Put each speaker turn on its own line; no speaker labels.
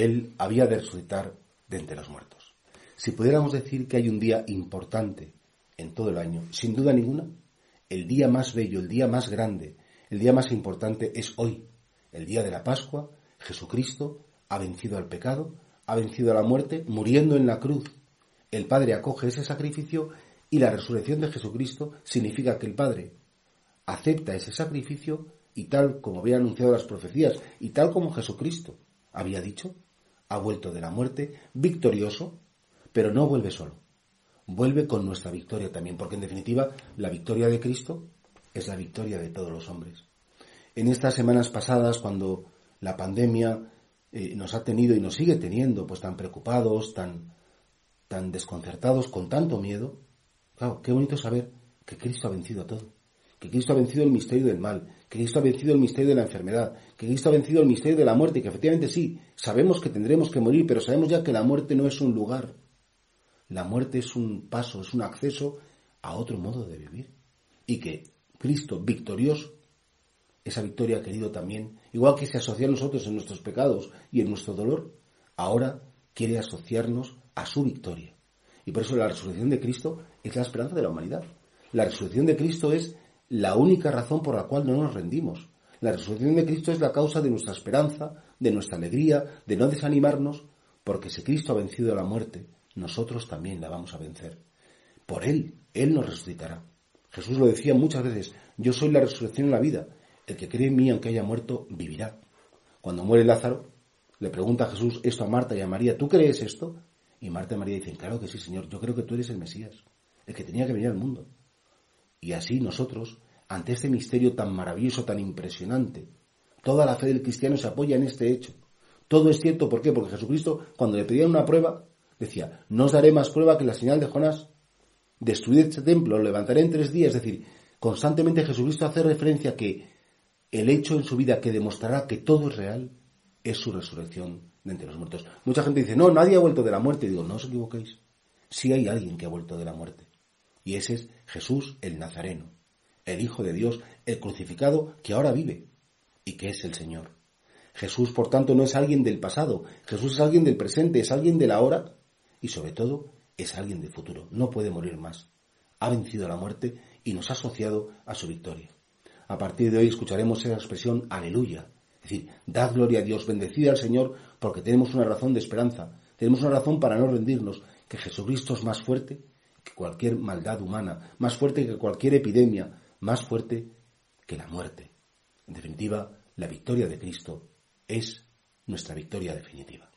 Él había de resucitar de entre los muertos. Si pudiéramos decir que hay un día importante en todo el año, sin duda ninguna, el día más bello, el día más grande, el día más importante es hoy, el día de la Pascua. Jesucristo ha vencido al pecado, ha vencido a la muerte, muriendo en la cruz. El Padre acoge ese sacrificio y la resurrección de Jesucristo significa que el Padre acepta ese sacrificio y tal como había anunciado las profecías y tal como Jesucristo había dicho, ha vuelto de la muerte victorioso, pero no vuelve solo. Vuelve con nuestra victoria también, porque en definitiva la victoria de Cristo es la victoria de todos los hombres. En estas semanas pasadas, cuando la pandemia eh, nos ha tenido y nos sigue teniendo, pues tan preocupados, tan, tan desconcertados, con tanto miedo, claro, qué bonito saber que Cristo ha vencido a todo, que Cristo ha vencido el misterio del mal, que Cristo ha vencido el misterio de la enfermedad, que Cristo ha vencido el misterio de la muerte, que efectivamente sí, sabemos que tendremos que morir, pero sabemos ya que la muerte no es un lugar, la muerte es un paso, es un acceso a otro modo de vivir, y que Cristo victorioso, esa victoria ha querido también, igual que se asocia a nosotros en nuestros pecados y en nuestro dolor, ahora quiere asociarnos a su victoria. Y por eso la resurrección de Cristo es la esperanza de la humanidad. La resurrección de Cristo es la única razón por la cual no nos rendimos. La resurrección de Cristo es la causa de nuestra esperanza, de nuestra alegría, de no desanimarnos, porque si Cristo ha vencido a la muerte, nosotros también la vamos a vencer. Por Él, Él nos resucitará. Jesús lo decía muchas veces, yo soy la resurrección y la vida. El que cree en mí, aunque haya muerto, vivirá. Cuando muere Lázaro, le pregunta a Jesús esto a Marta y a María, ¿tú crees esto? Y Marta y María dicen, claro que sí, Señor, yo creo que tú eres el Mesías, el que tenía que venir al mundo. Y así nosotros, ante este misterio tan maravilloso, tan impresionante, toda la fe del cristiano se apoya en este hecho. Todo es cierto, ¿por qué? Porque Jesucristo, cuando le pedían una prueba, decía, no os daré más prueba que la señal de Jonás destruid este templo, lo levantaré en tres días. Es decir, constantemente Jesucristo hace referencia que el hecho en su vida que demostrará que todo es real es su resurrección de entre los muertos. Mucha gente dice, no, nadie ha vuelto de la muerte. Y digo, no os equivoquéis. Sí hay alguien que ha vuelto de la muerte. Y ese es Jesús el Nazareno, el Hijo de Dios, el crucificado que ahora vive y que es el Señor. Jesús, por tanto, no es alguien del pasado, Jesús es alguien del presente, es alguien de la hora y sobre todo es alguien del futuro, no puede morir más. Ha vencido la muerte y nos ha asociado a su victoria. A partir de hoy escucharemos esa expresión aleluya, es decir, dad gloria a Dios, bendecida al Señor, porque tenemos una razón de esperanza, tenemos una razón para no rendirnos, que Jesucristo es más fuerte cualquier maldad humana, más fuerte que cualquier epidemia, más fuerte que la muerte. En definitiva, la victoria de Cristo es nuestra victoria definitiva.